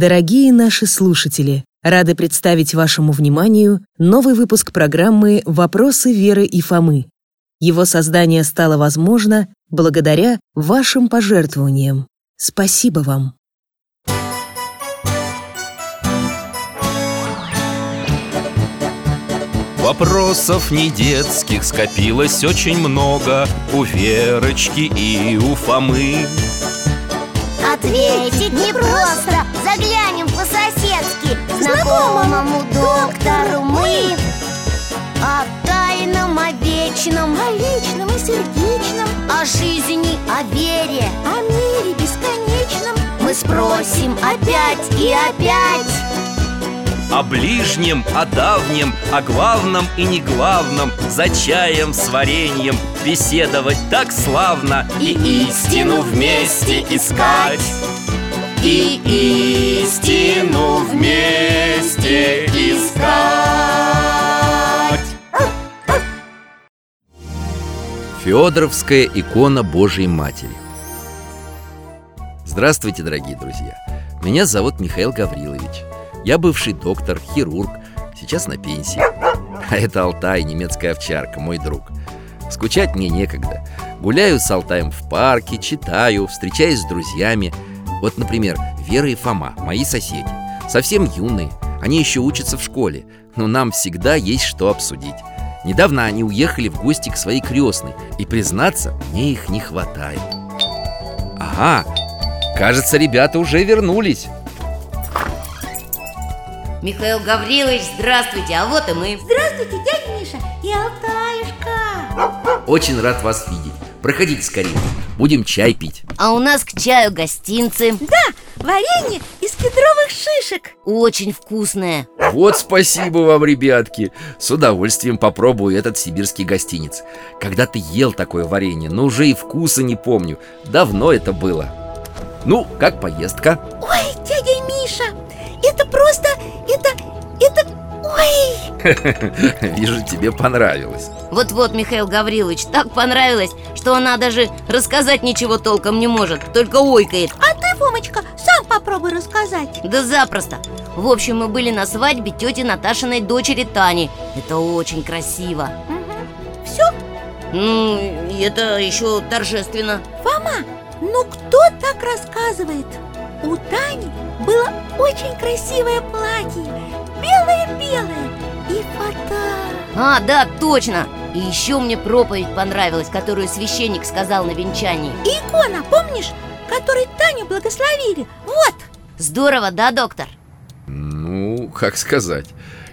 Дорогие наши слушатели, рады представить вашему вниманию новый выпуск программы «Вопросы Веры и Фомы». Его создание стало возможно благодаря вашим пожертвованиям. Спасибо вам! Вопросов не детских скопилось очень много У Верочки и у Фомы Ответить непросто, Знакомому доктору мы О тайном, о вечном О личном и сердечном О жизни, о вере О мире бесконечном. Мы спросим опять и опять. О ближнем, о давнем, о главном и не главном За чаем с вареньем беседовать так славно И истину вместе искать И истину вместе искать. Федоровская икона Божьей Матери. Здравствуйте, дорогие друзья! Меня зовут Михаил Гаврилович. Я бывший доктор, хирург, сейчас на пенсии. А это Алтай, немецкая овчарка, мой друг. Скучать мне некогда. Гуляю с Алтаем в парке, читаю, встречаюсь с друзьями Вот, например, Вера и Фома, мои соседи. Совсем юные, они еще учатся в школе Но нам всегда есть что обсудить. Недавно они уехали в гости к своей крестной И, признаться, мне их не хватает. Ага, кажется, ребята уже вернулись. Михаил Гаврилович, здравствуйте, а вот и мы. Здравствуйте, дядя Миша и Алтаюшка. Очень рад вас видеть Проходите скорее, будем чай пить. А у нас к чаю гостинцы. Да, варенье из кедровых шишек. Очень вкусное. Вот спасибо вам, ребятки. С удовольствием попробую этот сибирский гостиниц Когда-то ел такое варенье, но уже и вкуса не помню. Давно это было. Ну, как поездка? Ой, дядя Миша, это просто, это, это, ой! Вижу, тебе понравилось. Вот-вот, Михаил Гаврилович, так понравилось, что она даже рассказать ничего толком не может Только ойкает. А ты, Фомочка, сам попробуй рассказать. Да запросто. В общем, мы были на свадьбе тети Наташиной дочери Тани. Это очень красиво. Все, Ну, это еще торжественно. Фома, ну кто так рассказывает? У Тани было очень красивое платье Белое-белое и фата А, да, точно И еще мне проповедь понравилась, которую священник сказал на венчании И икона, помнишь, которой Таню благословили? Вот, Здорово, да, доктор? Ну, как сказать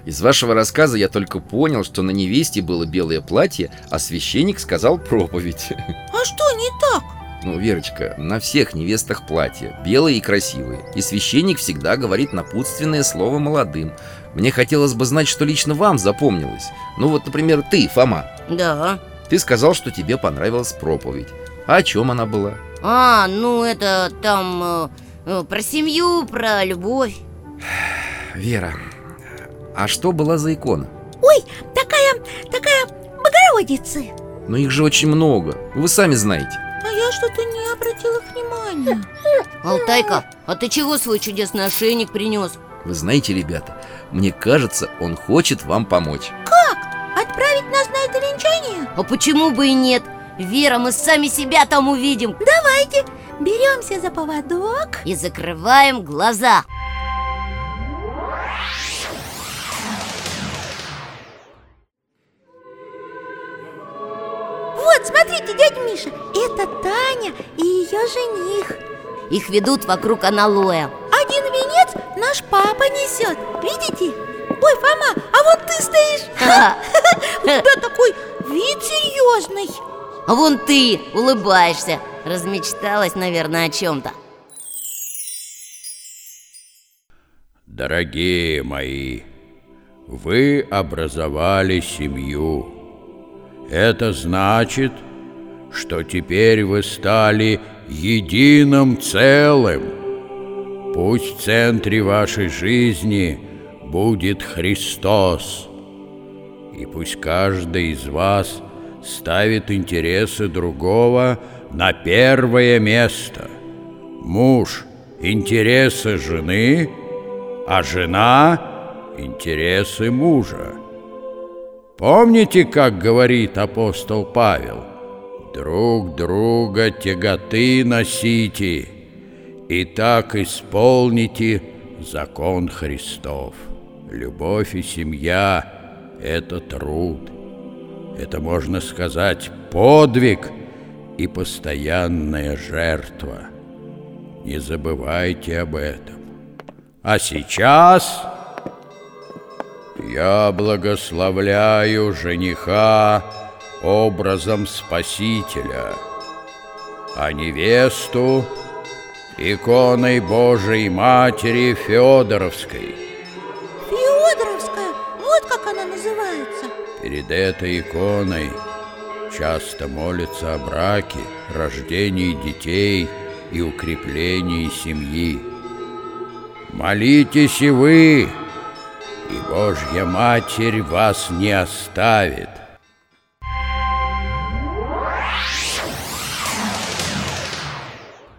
из вашего рассказа я только понял, что на невесте было белое платье, а священник сказал проповедь. а что не так? Ну, Верочка, на всех невестах платья, белые и красивые. И священник всегда говорит напутственное слово молодым. Мне хотелось бы знать, что лично вам запомнилось. Ну вот, например, ты, Фома. Да Ты сказал, что тебе понравилась проповедь. А о чем она была? А, ну это там э, э, про семью, про любовь Вера, а что была за икона? Ой, такая, такая Богородицы Ну их же очень много, вы сами знаете А я что-то не обратила внимания Алтайка, а ты чего свой чудесный ошейник принес? Вы знаете, ребята, мне кажется, он хочет вам помочь. Отправить нас на это венчание? А почему бы и нет? Вера, мы сами себя там увидим. Давайте, беремся за поводок. И закрываем глаза. Вот, смотрите, дядя Миша, это Таня и ее жених. Их ведут вокруг аналоя наш папа несет, видите? Ой, Фома, а вот ты стоишь Ха. У тебя такой вид серьезный А вон ты улыбаешься Размечталась, наверное, о чем-то Дорогие мои, вы образовали семью. Это значит, что теперь вы стали единым целым. Пусть в центре вашей жизни будет Христос. И пусть каждый из вас ставит интересы другого на первое место. Муж интересы жены, а жена – интересы мужа. Помните, как говорит апостол Павел? Друг друга тяготы носите, и так исполните закон Христов. Любовь и семья – это труд. Это, можно сказать, подвиг и постоянная жертва. Не забывайте об этом. А сейчас я благословляю жениха образом Спасителя, а невесту иконой Божией Матери Федоровской. Феодоровская, вот как она называется Перед этой иконой часто молятся о браке, рождении детей и укреплении семьи. Молитесь и вы, и Божья Матерь вас не оставит.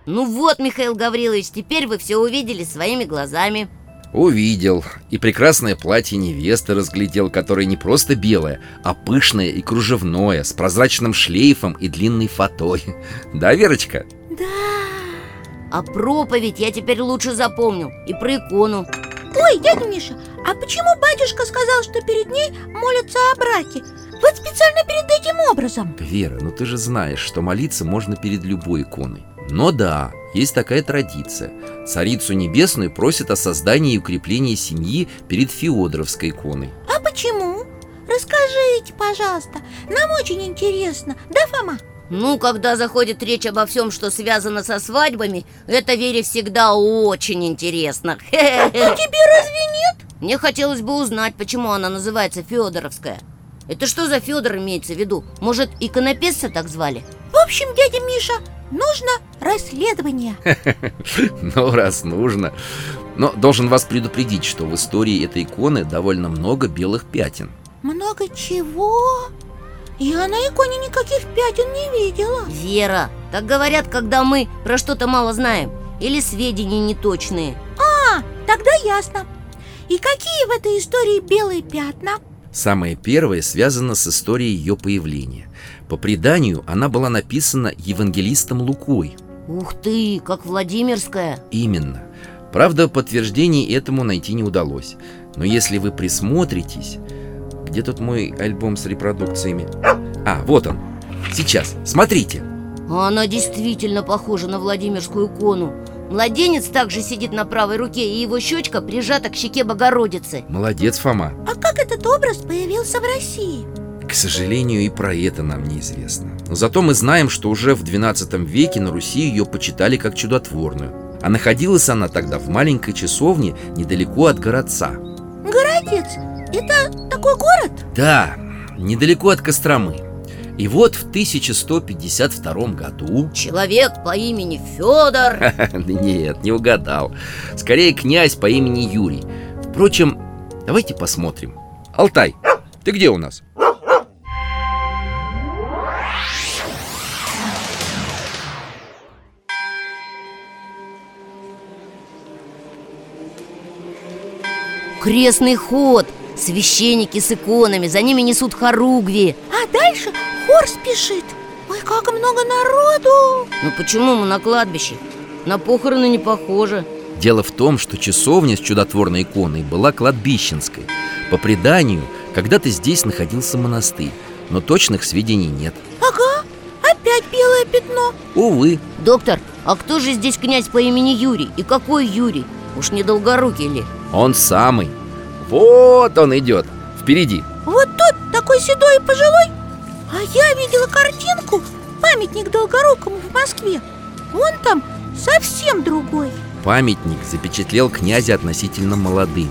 Ну вот, Михаил Гаврилович, теперь вы все увидели своими глазами. Увидел. И прекрасное платье невесты разглядел Которое не просто белое, а пышное и кружевное С прозрачным шлейфом и длинной фатой. Да, Верочка? А проповедь я теперь лучше запомнил И про икону. Ой, дядя Миша, а почему батюшка сказал, что перед ней молятся о браке? Вот специально перед этим образом. Вера, ну ты же знаешь, что молиться можно перед любой иконой Но да, есть такая традиция Царицу Небесную просят о создании и укреплении семьи перед Феодоровской иконой А почему? Расскажите, пожалуйста, нам очень интересно, да, Фома? Ну, когда заходит речь обо всем, что связано со свадьбами Это Вере всегда очень интересно А тебе разве нет? Мне хотелось бы узнать, почему она называется Федоровская Это что за Федор имеется в виду? Может, иконописца так звали? В общем, дядя Миша, нужно расследование. Ну, раз нужно. Но должен вас предупредить, что в истории этой иконы довольно много белых пятен. Много чего? Я на иконе никаких пятен не видела. Вера, так говорят, когда мы про что-то мало знаем Или сведения неточные. А, тогда ясно. И какие в этой истории белые пятна? Самое первое связано с историей ее появления. По преданию, она была написана евангелистом Лукой. Ух ты, как Владимирская! Именно. Правда, подтверждений этому найти не удалось. Но если вы присмотритесь Где тут мой альбом с репродукциями? А, вот он. Сейчас, смотрите. Она действительно похожа на Владимирскую икону Младенец также сидит на правой руке И его щечка прижата к щеке Богородицы. Молодец, Фома. А как этот образ появился в России? К сожалению, и про это нам неизвестно. Но зато мы знаем, что уже в XII веке на Руси ее почитали как чудотворную. А находилась она тогда в маленькой часовне недалеко от городца. Городец, это такой город? Да, недалеко от Костромы И вот в 1152 году Человек по имени Федор Нет, не угадал. Скорее князь по имени Юрий. Впрочем, давайте посмотрим. Алтай, ты где у нас? Крестный ход. Священники с иконами. За ними несут хоругви. А дальше хор спешит. Ой, как много народу. Ну почему мы на кладбище? На похороны не похоже. Дело в том, что часовня с чудотворной иконой была кладбищенской. По преданию, когда-то здесь находился монастырь Но точных сведений нет. Ага, опять белое пятно. Увы, Доктор, а кто же здесь князь по имени Юрий? И какой Юрий? Уж не долгорукий ли? он самый. Вот он идет, впереди. Вот тот такой седой и пожилой А я видела картинку Памятник Долгорукому в Москве Он там совсем другой Памятник запечатлел князя относительно молодым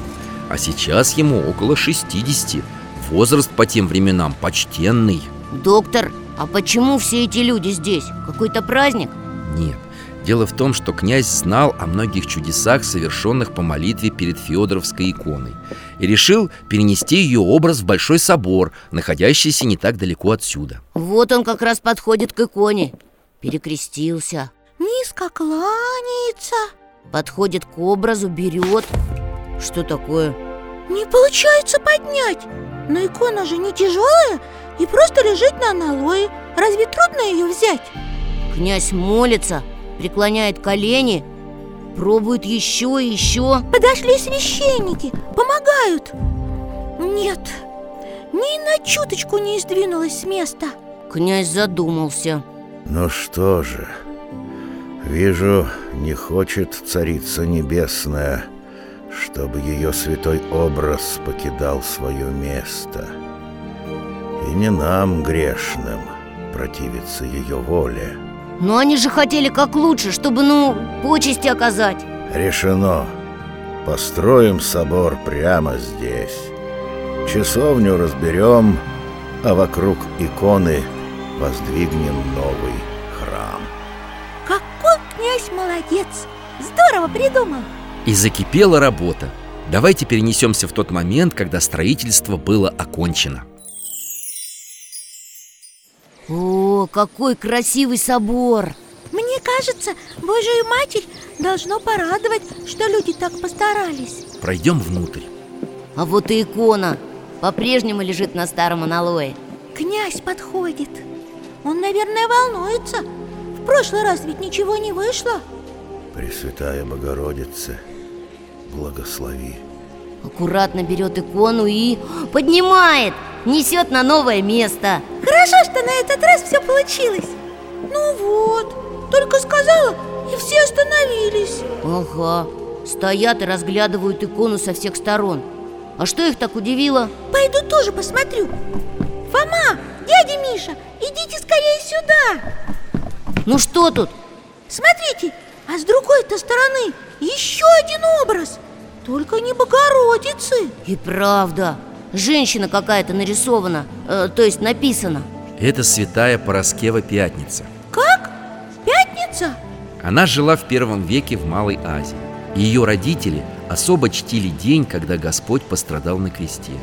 А сейчас ему около 60 Возраст по тем временам почтенный Доктор, а почему все эти люди здесь? Какой-то праздник? Нет, дело в том, что князь знал о многих чудесах, совершенных по молитве перед Феодоровской иконой И решил перенести ее образ в Большой собор, находящийся не так далеко отсюда. Вот он как раз подходит к иконе. Перекрестился. Низко кланяется. Подходит к образу, берет. Что такое? Не получается поднять. Но икона же не тяжелая и просто лежит на аналое. Разве трудно ее взять? Князь молится, преклоняет колени Пробует еще и еще Подошли священники, помогают Нет, ни на чуточку не сдвинулась с места Князь задумался Ну что же, вижу, не хочет Царица Небесная, чтобы ее святой образ покидал свое место. И не нам, грешным, противиться ее воле. Но они же хотели как лучше, чтобы, ну, почести оказать Решено. Построим собор прямо здесь. Часовню разберем, а вокруг иконы воздвигнем новый храм. Какой князь молодец! Здорово придумал! И закипела работа Давайте перенесемся в тот момент, когда строительство было окончено О, какой красивый собор! Мне кажется, Божию Матерь должно порадовать, что люди так постарались. Пройдем внутрь. А вот и икона По-прежнему лежит на старом аналое. Князь подходит. Он, наверное, волнуется. В прошлый раз ведь ничего не вышло. Пресвятая Богородица, благослови. Аккуратно берет икону и поднимает Несет на новое место. Хорошо, что на этот раз все получилось. Ну вот, только сказала, и все остановились. Ага, стоят и разглядывают икону со всех сторон. А что их так удивило? Пойду тоже посмотрю. Фома, дядя Миша, идите скорее сюда. Ну что тут? Смотрите, а с другой-то стороны еще один образ Только не Богородицы. И правда, женщина какая-то нарисована, э, то есть написана. Это святая Пороскева Пятница. Как? Пятница? Она жила в первом веке в Малой Азии. Ее родители особо чтили день, когда Господь пострадал на кресте.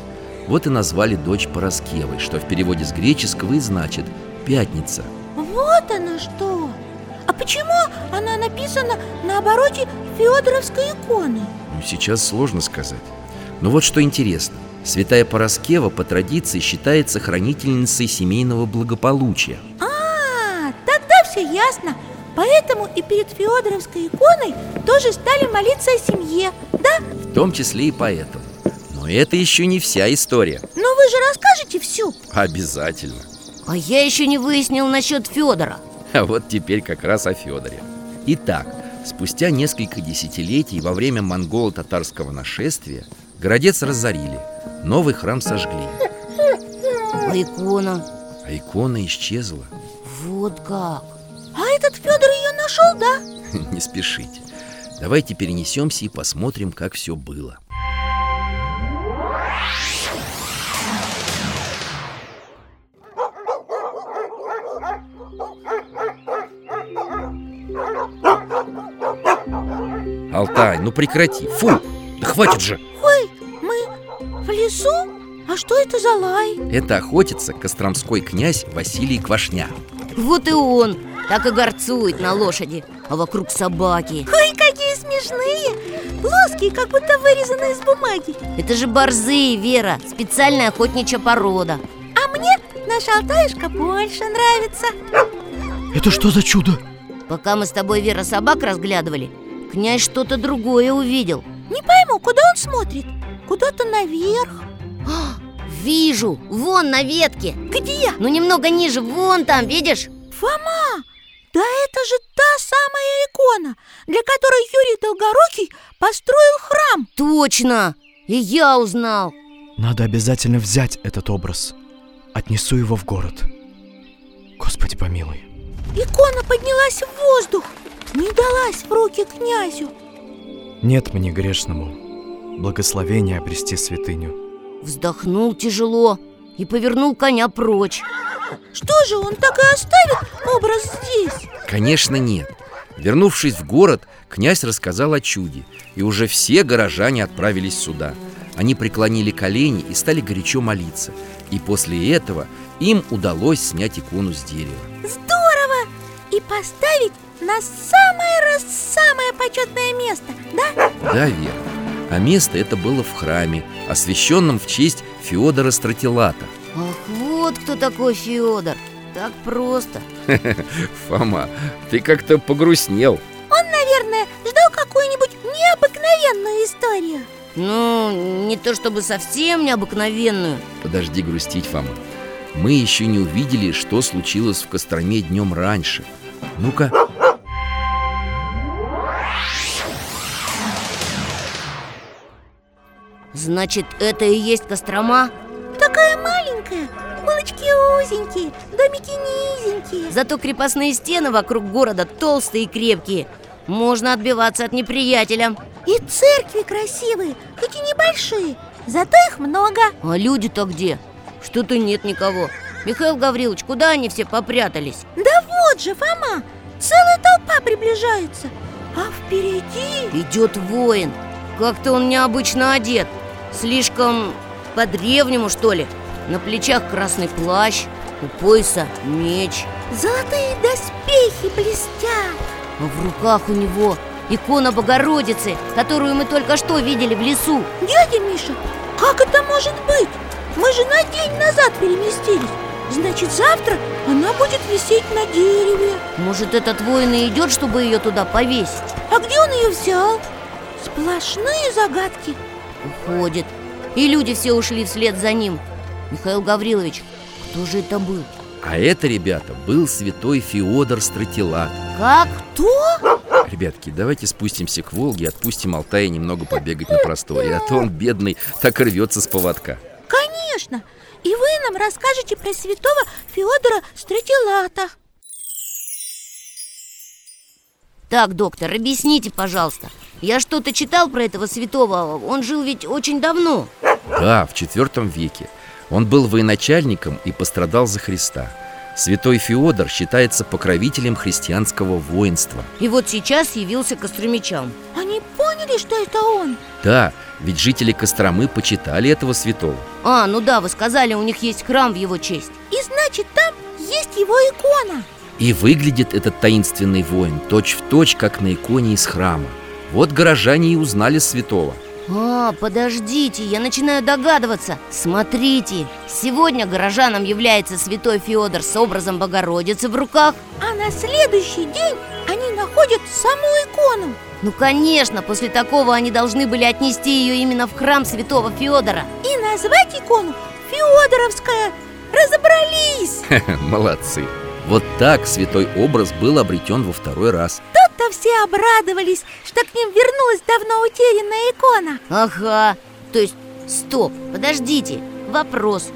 Вот и назвали дочь Пороскевой, что в переводе с греческого и значит «пятница» Вот оно что! А почему она написана на обороте Федоровской иконы? Ну, Сейчас сложно сказать. Но вот что интересно Святая Пороскева по традиции считается хранительницей семейного благополучия. А, тогда все ясно. Поэтому и перед Федоровской иконой тоже стали молиться о семье, да? В том числе и поэтому. Но это еще не вся история. Но вы же расскажете всю Обязательно. А я еще не выяснил насчет Федора А вот теперь как раз о Федоре Итак, спустя несколько десятилетий во время монголо-татарского нашествия Городец разорили, новый храм сожгли. А икона? А икона исчезла. Вот как. А этот Федор ее нашел, да? Не спешите. Давайте перенесемся и посмотрим, как все было. Алтай, ну прекрати, фу, да хватит же. Ой, в лесу? А что это за лай? Это охотится костромской князь Василий Квашня Вот и он Так и горцует на лошади А вокруг собаки Ой, какие смешные Плоские, как будто вырезанные из бумаги Это же борзые, Вера Специальная охотничья порода А мне наша Алтаюшка больше нравится Это что за чудо? Пока мы с тобой, Вера, собак разглядывали Князь что-то другое увидел Не пойму, куда он смотрит? Куда-то наверх. А, Вижу, вон на ветке. Где? Ну немного ниже, вон там, видишь? Фома, да это же та самая икона, для которой Юрий Долгорукий построил храм. Точно! И я узнал. Надо обязательно взять этот образ. Отнесу его в город. Господи помилуй. Икона поднялась в воздух, не далась в руки князю. Нет мне грешному Благословения обрести святыню Вздохнул тяжело и повернул коня прочь Что же, он так и оставит образ здесь? Конечно, нет Вернувшись в город, князь рассказал о чуде И уже все горожане отправились сюда Они преклонили колени и стали горячо молиться И после этого им удалось снять икону с дерева Здорово! И поставить на самое раз самое почетное место, да? Да, Вера. А место это было в храме, освященном в честь Феодора Стратилата. Ах, вот кто такой Федор Так просто. Фома, ты как-то погрустнел. Он, наверное, ждал какую-нибудь необыкновенную историю. Ну, не то чтобы совсем необыкновенную. Подожди грустить, Фома. Мы еще не увидели, что случилось в Костроме днем раньше. Ну-ка Значит, это и есть Кострома? Такая маленькая, улочки узенькие, домики низенькие. Зато крепостные стены вокруг города толстые и крепкие. Можно отбиваться от неприятеля. И церкви красивые, хоть и небольшие, зато их много. А люди-то где? Что-то нет никого. Михаил Гаврилович, куда они все попрятались? Да вот же, Фома, целая толпа приближается. А впереди... Идет воин. Как-то он необычно одет Слишком по-древнему, что ли? На плечах красный плащ У пояса меч. Золотые доспехи блестят. А в руках у него икона Богородицы Которую мы только что видели в лесу. Дядя Миша, как это может быть? Мы же на день назад переместились. Значит, завтра она будет висеть на дереве. Может, этот воин и идет, чтобы ее туда повесить? А где он ее взял? Сплошные загадки Уходит И люди все ушли вслед за ним Михаил Гаврилович, кто же это был? А это, ребята, был святой Феодор Стратилат Как? Кто? Ребятки, давайте спустимся к Волге и отпустим Алтая немного побегать на просторе А то он, бедный, так и рвется с поводка Конечно И вы нам расскажете про святого Феодора Стратилата Так, доктор, объясните, пожалуйста Я что-то читал про этого святого Он жил ведь очень давно. Да, в IV веке. Он был военачальником и пострадал за Христа. Святой Феодор считается покровителем христианского воинства. И вот сейчас явился костромичам Они поняли, что это он? Да, ведь жители Костромы почитали этого святого. А, ну да, вы сказали, у них есть храм в его честь. И значит, там есть его икона. И выглядит этот таинственный воин точь-в-точь, точь, как на иконе из храма Вот горожане и узнали святого. А, подождите, я начинаю догадываться. Смотрите, сегодня горожанам является святой Феодор с образом Богородицы в руках. А на следующий день они находят саму икону. Ну, конечно, после такого они должны были отнести ее именно в храм святого Феодора. И назвать икону Феодоровская Разобрались! Молодцы. Вот так святой образ был обретен во второй раз Тут-то все обрадовались, что к ним вернулась давно утерянная икона. Ага, то есть, стоп, подождите, вопрос.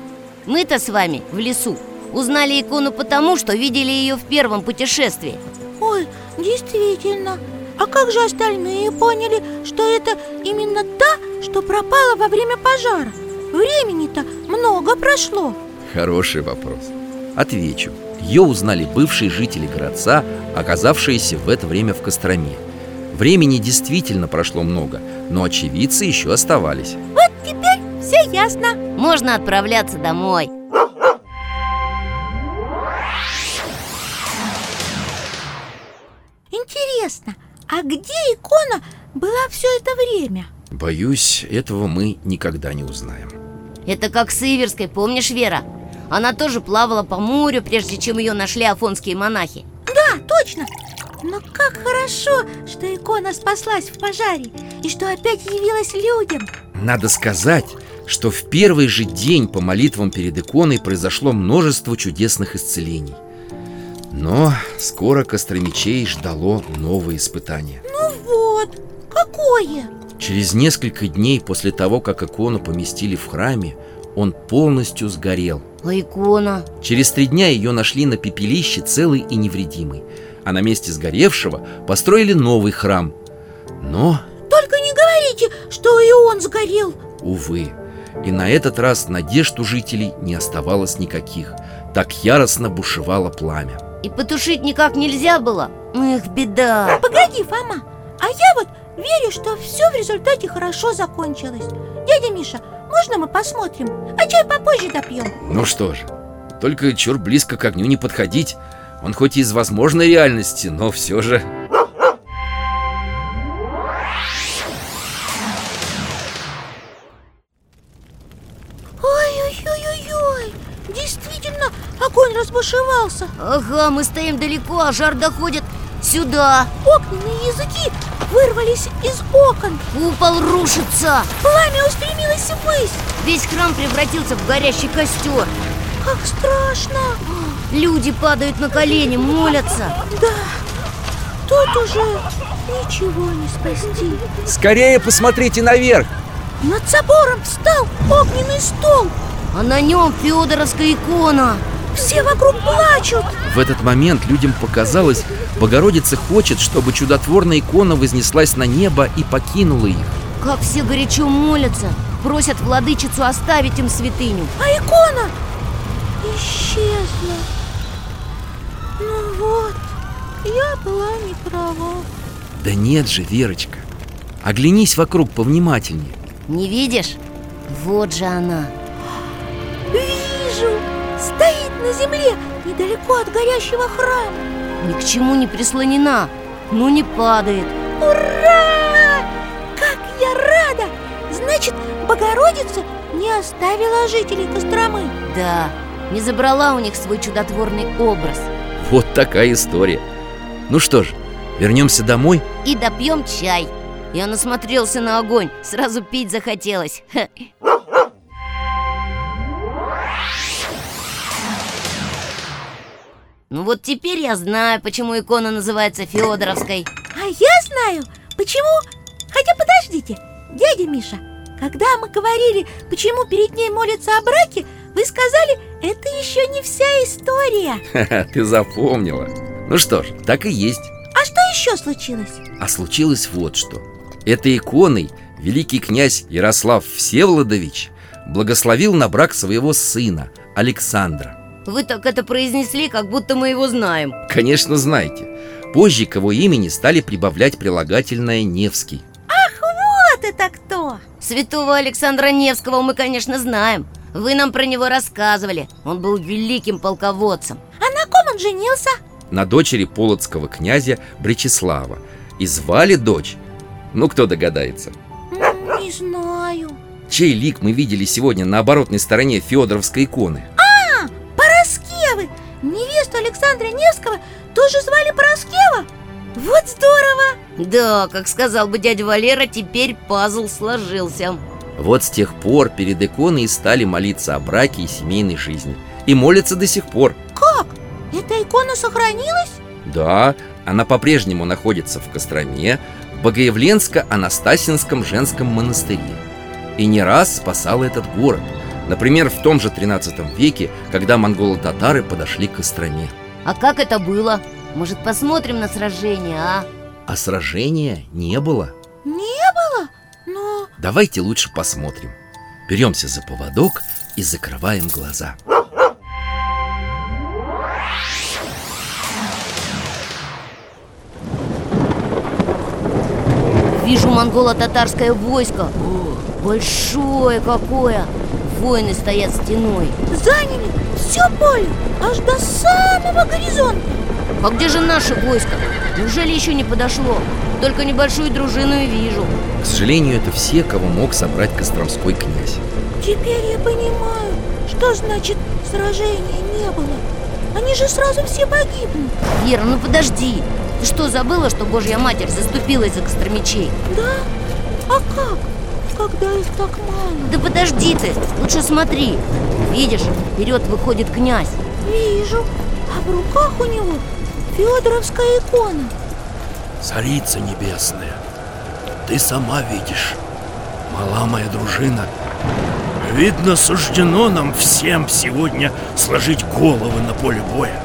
Мы-то с вами в лесу узнали икону потому, что видели ее в первом путешествии. Ой, действительно. А как же остальные поняли, что это именно та, что пропала во время пожара? Времени-то много прошло. Хороший вопрос. Отвечу Ее узнали бывшие жители городца, оказавшиеся в это время в Костроме. Времени действительно прошло много, но очевидцы еще оставались. Вот теперь все ясно. Можно отправляться домой. Интересно, а где икона была все это время? Боюсь, этого мы никогда не узнаем. Это как с Иверской, помнишь, Вера? Она тоже плавала по морю, прежде чем ее нашли афонские монахи. Да, точно. Но как хорошо, что икона спаслась в пожаре И что опять явилась людям. Надо сказать, что в первый же день по молитвам перед иконой произошло множество чудесных исцелений. Но скоро Костромичей ждало новое испытание. Ну вот, какое? Через несколько дней после того, как икону поместили в храме, он полностью сгорел. А икона? Через три дня ее нашли на пепелище целой и невредимой А на месте сгоревшего построили новый храм. Но, Только не говорите, что и он сгорел. Увы, и на этот раз надежд у жителей не оставалось никаких. Так яростно бушевало пламя. И потушить никак нельзя было? Эх, беда. Погоди, Фома, а я вот верю, что все в результате хорошо закончилось. Дядя Миша, можно мы посмотрим? А чай попозже допьем. Ну что же, только чур близко к огню не подходить. Он хоть и из возможной реальности, но все же... Ой-ой-ой-ой-ой! Действительно, огонь разбушевался. Ага, мы стоим далеко, а жар доходит сюда. Огненные языки вырвались из окон. Купол рушится. Пламя устремилось ввысь. Весь храм превратился в горящий костер. Как страшно. Люди падают на колени, молятся. Да, тут уже ничего не спасти. Скорее посмотрите наверх! Над собором встал огненный стол. А на нем Федоровская икона Все вокруг плачут В этот момент людям показалось, Богородица хочет, чтобы чудотворная икона вознеслась на небо и покинула их. Как все горячо молятся Просят владычицу оставить им святыню А икона исчезла Ну вот, я была не права Да нет же, Верочка. Оглянись вокруг повнимательнее. Не видишь? Вот же она земле недалеко от горящего храма Ни к чему не прислонена, но не падает Ура! Как я рада! Значит, Богородица не оставила жителей Костромы Да, не забрала у них свой чудотворный образ Вот такая история. Ну что ж, вернемся домой. И допьем чай Я насмотрелся на огонь, сразу пить захотелось вот теперь я знаю, почему икона называется Федоровской А я знаю, почему Хотя подождите, дядя Миша Когда мы говорили, почему перед ней молятся о браке Вы сказали, это еще не вся история Ха-ха, Ты запомнила. Ну что ж, так и есть. А что еще случилось? А случилось вот что. Этой иконой великий князь Ярослав Всеволодович благословил на брак своего сына Александра. Вы так это произнесли, как будто мы его знаем Конечно, знаете. Позже к его имени стали прибавлять прилагательное «Невский». Вот это кто! Святого Александра Невского мы, конечно, знаем Вы нам про него рассказывали Он был великим полководцем А на ком он женился? на дочери полоцкого князя Бречеслава. И звали дочь, ну кто догадается, Не знаю чей лик мы видели сегодня на оборотной стороне Федоровской иконы? Невесту Александра Невского тоже звали Пороскева? Вот здорово! Да, как сказал бы дядя Валера, теперь пазл сложился Вот с тех пор перед иконой стали молиться о браке и семейной жизни. И молятся до сих пор. Как? Эта икона сохранилась? Да, она по-прежнему находится в Костроме, в Богоявленско-Анастасинском женском монастыре. И не раз спасала этот город. Например, в том же 13 веке, когда монголо-татары подошли к Костроме. А как это было? Может, посмотрим на сражение, а? А сражения не было. Не было? Но Давайте лучше посмотрим. Беремся за поводок и закрываем глаза. Вижу монголо-татарское войско О, Большое какое Воины стоят стеной заняли все поле аж до самого горизонта А где же наше войско? Неужели еще не подошло? Только небольшую дружину и вижу К сожалению, это все, кого мог собрать Костромской князь. Теперь я понимаю, что значит сражения не было Они же сразу все погибнут Вера, ну подожди Ты что, забыла, что Божья Матерь заступилась за костромичей? Да? А как? Когда их так мало? Да подожди ты, лучше смотри Видишь, вперед выходит князь Вижу, а в руках у него Федоровская икона Царица небесная, ты сама видишь, мала моя дружина. Видно, суждено нам всем сегодня сложить головы на поле боя.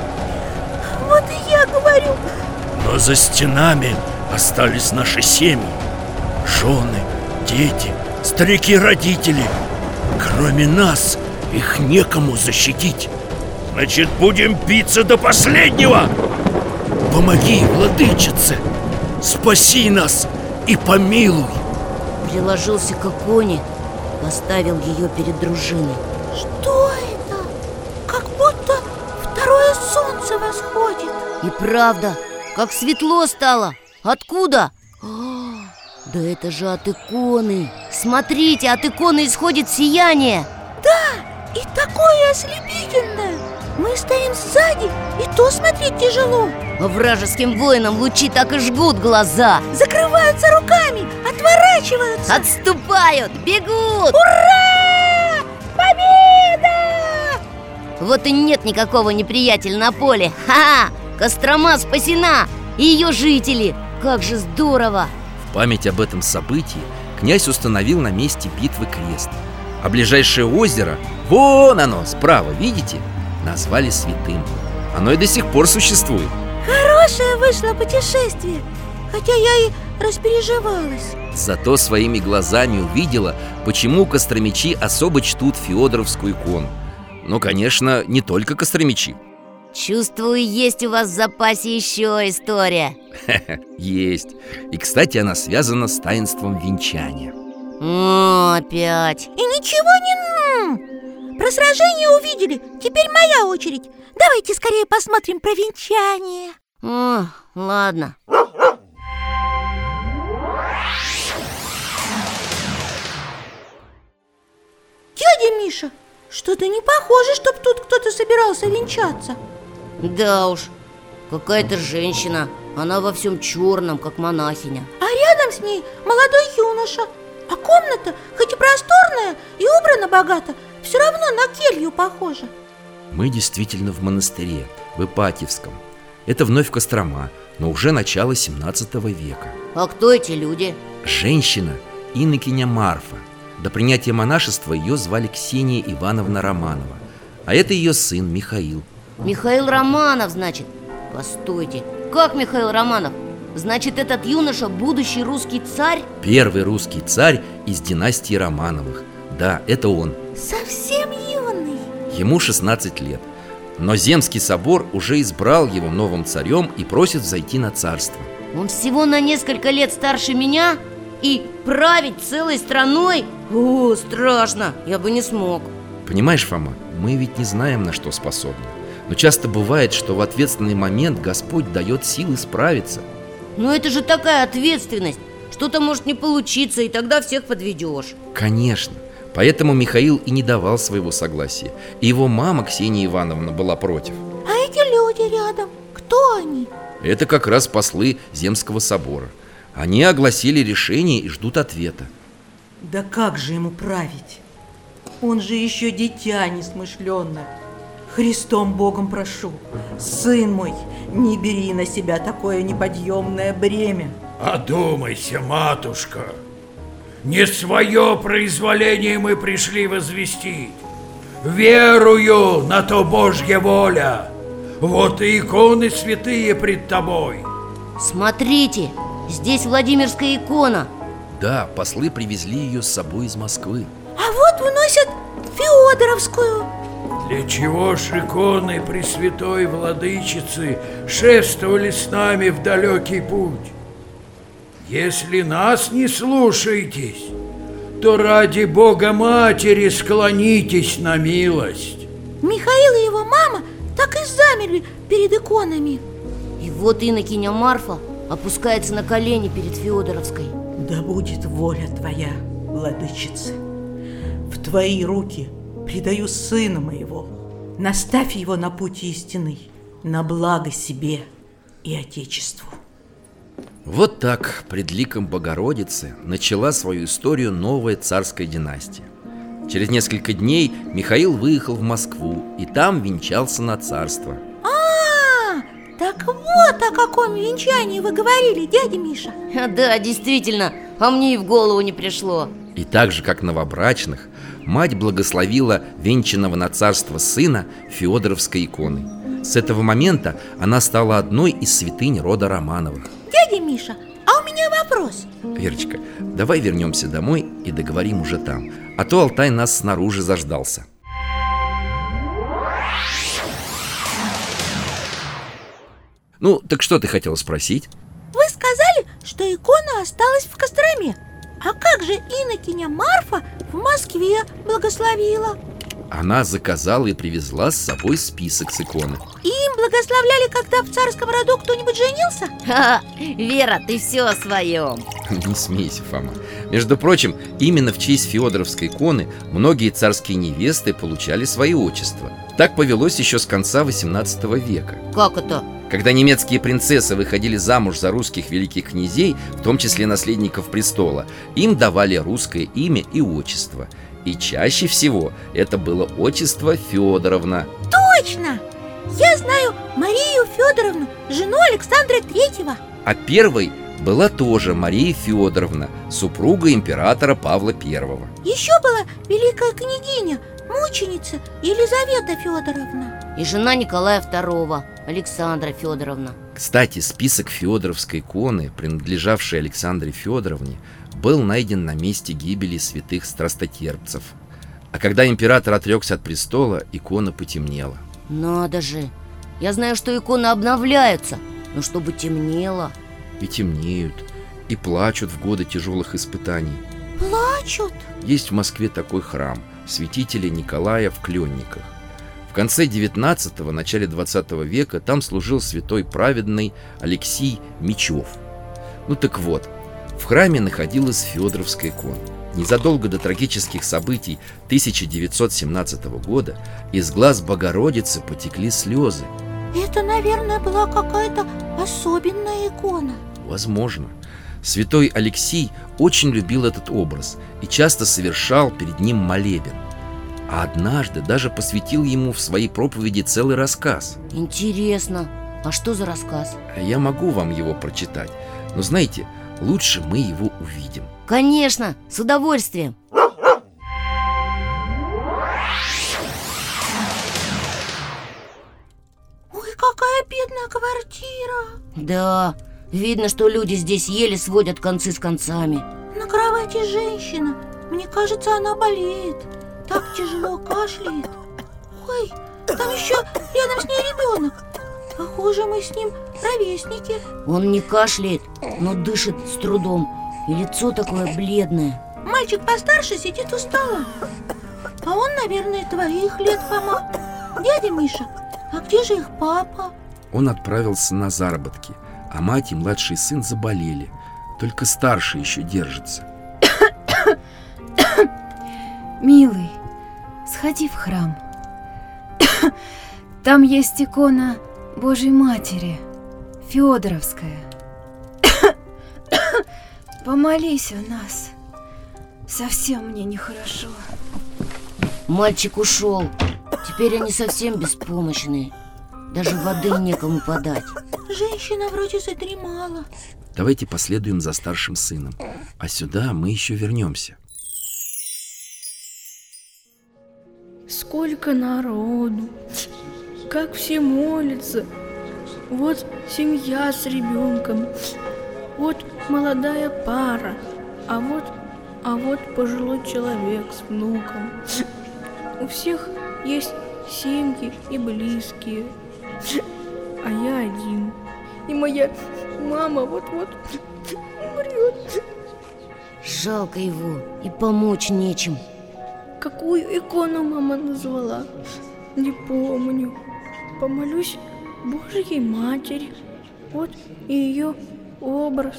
Вот и я говорю, Но за стенами остались наши семьи, жены, дети, старики-родители. Кроме нас, их некому защитить. Значит, будем биться до последнего. Помоги, владычице, спаси нас и помилуй. Приложился к иконе Поставил ее перед дружиной что это? Как будто второе солнце восходит И правда, как светло стало Откуда? А, да это же от иконы Смотрите, от иконы исходит сияние Да, и такое ослепительное Мы стоим сзади, и то смотреть тяжело А вражеским воинам лучи так и жгут глаза Закрываются руками, отворачиваются Отступают, бегут Ура! Победа! Вот и нет никакого неприятеля на поле Ха-ха! Кострома спасена! И ее жители! Как же здорово! В память об этом событии князь установил на месте битвы крест. А ближайшее озеро, вон оно, справа, видите? Назвали святым. Оно и до сих пор существует. Хорошее вышло путешествие Хотя я и распереживалась. Зато своими глазами увидела, почему костромичи особо чтут Феодоровскую икону. Ну, конечно, не только костромичи Чувствую, есть у вас в запасе еще история. Есть. И, кстати, она связана с таинством венчания. О, опять. И ничего не... Про сражение увидели, теперь моя очередь. Давайте скорее посмотрим про венчание. О, ладно. Дядя Миша, что-то не похоже, чтоб тут кто-то собирался венчаться Да уж, какая-то женщина. Она во всем черном, как монахиня. А рядом с ней молодой юноша. А комната, хоть и просторная и убрана богато Все равно на келью похожа. Мы действительно в монастыре, в Ипатьевском. Это вновь Кострома, но уже начало 17 века. А кто эти люди? Женщина, инокиня Марфа. До принятия монашества ее звали Ксения Ивановна Романова. А это ее сын Михаил Михаил Романов, значит Постойте, как Михаил Романов? Значит, этот юноша будущий русский царь? Первый русский царь из династии Романовых Да, это он Совсем юный Ему 16 лет Но Земский собор уже избрал его новым царем и просит взойти на царство Он всего на несколько лет старше меня? И править целой страной? О, страшно, я бы не смог Понимаешь, Фома, мы ведь не знаем, на что способны Но часто бывает, что в ответственный момент Господь дает силы справиться. Но это же такая ответственность. Что-то может не получиться, и тогда всех подведешь. Конечно. Поэтому Михаил и не давал своего согласия. И его мама Ксения Ивановна была против. А эти люди рядом, кто они? Это как раз послы Земского собора. Они огласили решение и ждут ответа. Да как же ему править? Он же еще дитя несмышленное Христом Богом прошу, сын мой, не бери на себя такое неподъемное бремя. Одумайся, матушка. Не свое произволение мы пришли возвестить. Верую на то Божья воля. Вот и иконы святые пред тобой. Смотрите, здесь Владимирская икона. Да, послы привезли ее с собой из Москвы. А вот выносят Феодоровскую Для чего ж иконы Пресвятой Владычицы Шествовали с нами в далекий путь? Если нас не слушаетесь, то ради Бога Матери склонитесь на милость. Михаил и его мама так и замерли перед иконами И вот инокиня Марфа опускается на колени перед Феодоровской Да будет воля твоя, владычица В твои руки предаю сына моего. Наставь его на путь истинный На благо себе и Отечеству. Вот так пред ликом Богородицы начала свою историю новая царская династия. Через несколько дней Михаил выехал в Москву и там венчался на царство. А, так вот о каком венчании вы говорили, дядя Миша. Да, действительно, а мне и в голову не пришло. И так же, как новобрачных, мать благословила венчанного на царство сына Феодоровской иконой С этого момента она стала одной из святынь рода Романовых. Дядя Миша, а у меня вопрос. Верочка, давай вернемся домой и договорим уже там А то Алтай нас снаружи заждался. Ну, так что ты хотела спросить? Вы сказали, что икона осталась в Костроме А как же инокиня Марфа в Москве благословила? Она заказала и привезла с собой список с иконы И им благословляли, когда в царском роду кто-нибудь женился? Ха, Вера, ты все о своем Не смейся, Фома Между прочим, именно в честь Федоровской иконы Многие царские невесты получали свои отчества Так повелось еще с конца 18 века Как это? Когда немецкие принцессы выходили замуж за русских великих князей, в том числе наследников престола, им давали русское имя и отчество. И чаще всего это было отчество Федоровна. Точно! Я знаю Марию Федоровну, жену Александра Третьего А первой была тоже Мария Федоровна, супруга императора Павла Первого. Еще была великая княгиня, мученица Елизавета Федоровна И жена Николая II, Александра Федоровна Кстати, список Федоровской иконы, принадлежавшей Александре Федоровне, был найден на месте гибели святых страстотерпцев. А когда император отрекся от престола, икона потемнела. Надо же Я знаю, что иконы обновляются Но чтобы темнело И темнеют, и плачут в годы тяжелых испытаний. Плачут Есть в Москве такой храм святителя Николая в Кленниках. В конце 19-го, начале 20 века там служил святой праведный Алексий Мечев. Ну так вот, в храме находилась Федоровская икона. Незадолго до трагических событий 1917 года из глаз Богородицы потекли слезы. Это, наверное, была какая-то особенная икона Возможно. Святой Алексий очень любил этот образ и часто совершал перед ним молебен. А однажды даже посвятил ему в своей проповеди целый рассказ. Интересно А что за рассказ? Я могу вам его прочитать, но знаете, лучше мы его увидим. Конечно, с удовольствием Ой, какая бедная квартира Да, видно, что люди здесь еле сводят концы с концами На кровати женщина Мне кажется, она болеет Так тяжело кашляет. Ой, там еще рядом с ней ребенок Похоже, мы с ним ровесники. Он не кашляет, но дышит с трудом. И лицо такое бледное. Мальчик постарше сидит у стола. А он, наверное, твоих лет, Фома Дядя Миша, а где же их папа? Он отправился на заработки, а мать и младший сын заболели. Только старший еще держится. Милый, сходи в храм. Там есть икона Божьей Матери, Федоровская. Помолись о нас. Совсем мне нехорошо. Мальчик ушел Теперь они совсем беспомощные Даже воды некому подать Женщина вроде задремала Давайте последуем за старшим сыном. А сюда мы еще вернемся. Сколько народу, как все молятся. Вот семья с ребенком, вот молодая пара, а вот, а вот пожилой человек с внуком. У всех есть семьи и близкие, а я один. И моя мама вот-вот умрет. Жалко его и помочь нечем Какую икону мама назвала? Не помню. Помолюсь Божьей Матери. Вот и ее образ.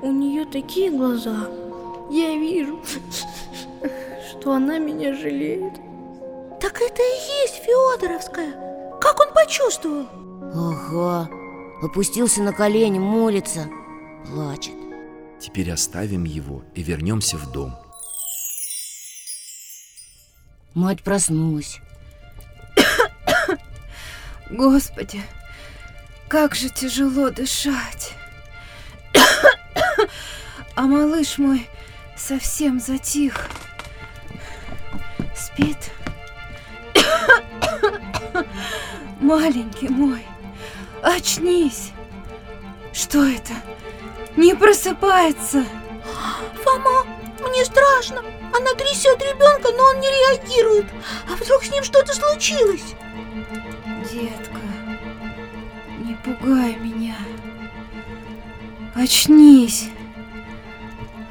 У нее такие глаза. Я вижу, что она меня жалеет. Так это и есть Федоровская Как он почувствовал? Ага, опустился на колени, молится, плачет Теперь оставим его и вернемся в дом. Мать проснулась Господи, как же тяжело дышать. А малыш мой совсем затих. Спит. Маленький мой, очнись. Что это? Не просыпается. Фома, мне страшно Она трясет ребенка, но он не реагирует А вдруг с ним что-то случилось? Детка, не пугай меня. Очнись.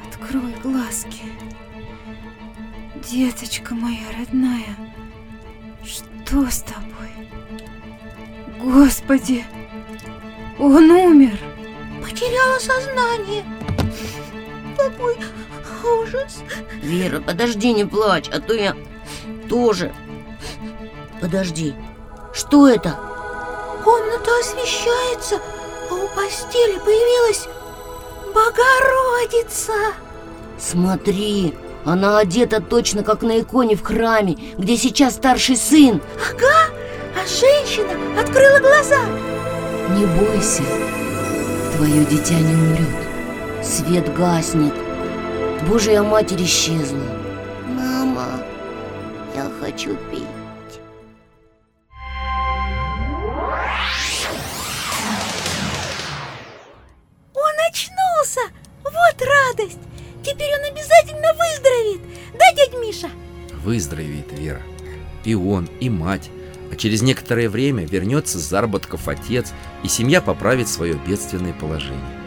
Открой глазки. Деточка моя родная, что с тобой? Господи, он умер. Потеряла сознание. Какой ужас. Вера, подожди, не плачь, а то я тоже. Подожди, что это? Комната освещается, а у постели появилась Богородица. Смотри, она одета точно как на иконе в храме, где сейчас старший сын. Ага, а женщина открыла глаза. Не бойся, твое дитя не умрет. Свет гаснет. Божья Матерь исчезла. Мама, я хочу пить. Он очнулся! Вот радость! Теперь он обязательно выздоровеет! Да, дядь Миша? Выздоровеет Вера. И он, и мать. А через некоторое время вернется с заработков отец, и семья поправит свое бедственное положение.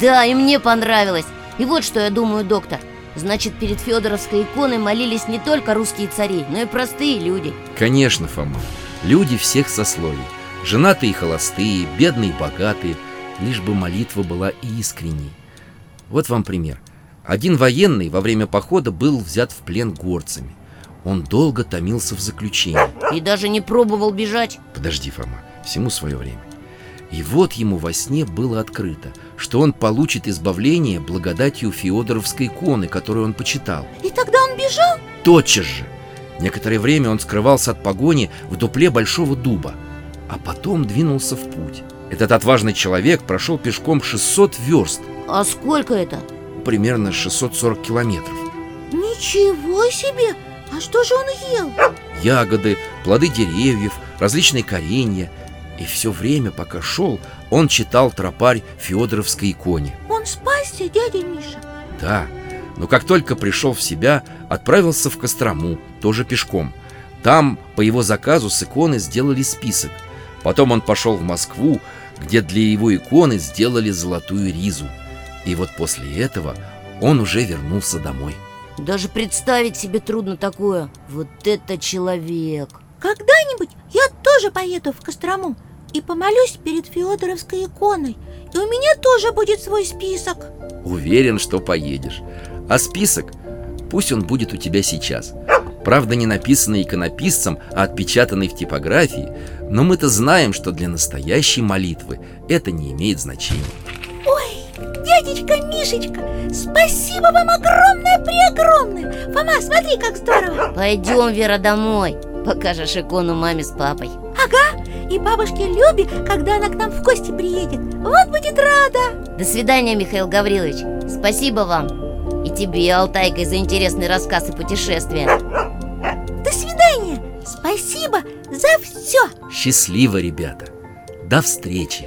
Да, и мне понравилось. И вот что я думаю, доктор. Значит, перед Федоровской иконой молились не только русские цари, но и простые люди. Конечно, Фома. Люди всех сословий. Женатые и холостые, бедные и богатые. Лишь бы молитва была искренней. Вот вам пример. Один военный во время похода был взят в плен горцами. Он долго томился в заключении. И даже не пробовал бежать. Подожди, Фома, всему свое время. И вот ему во сне было открыто, что он получит избавление благодатью Феодоровской иконы, которую он почитал. И тогда он бежал? Тотчас же. Некоторое время он скрывался от погони в дупле большого дуба, а потом двинулся в путь. Этот отважный человек прошел пешком 600 верст, А сколько это? примерно 640 километров. Ничего себе! А что же он ел? Ягоды, плоды деревьев, различные коренья. И все время, пока шел, он читал тропарь Федоровской иконе. Он спасся, дядя Миша? Да, но как только пришел в себя, отправился в Кострому, тоже пешком. Там по его заказу с иконы сделали список. Потом он пошел в Москву, где для его иконы сделали золотую ризу. И вот после этого он уже вернулся домой. Даже представить себе трудно такое. Вот это человек. Когда-нибудь я тоже поеду в Кострому и помолюсь перед Феодоровской иконой. И у меня тоже будет свой список. Уверен, что поедешь. А список, пусть он будет у тебя сейчас. Правда, не написанный иконописцем, а отпечатанный в типографии, но мы-то знаем, что для настоящей молитвы это не имеет значения. Ой, дядечка Мишечка, спасибо вам огромное-преогромное Фома, смотри, как здорово Пойдем, Вера, домой Покажешь икону маме с папой. Ага, и бабушке Любе, когда она к нам в гости приедет. Вот будет рада. До свидания, Михаил Гаврилович. Спасибо вам. И тебе, Алтайка, за интересный рассказ и путешествия. До свидания. Спасибо за все Счастливо, ребята. До встречи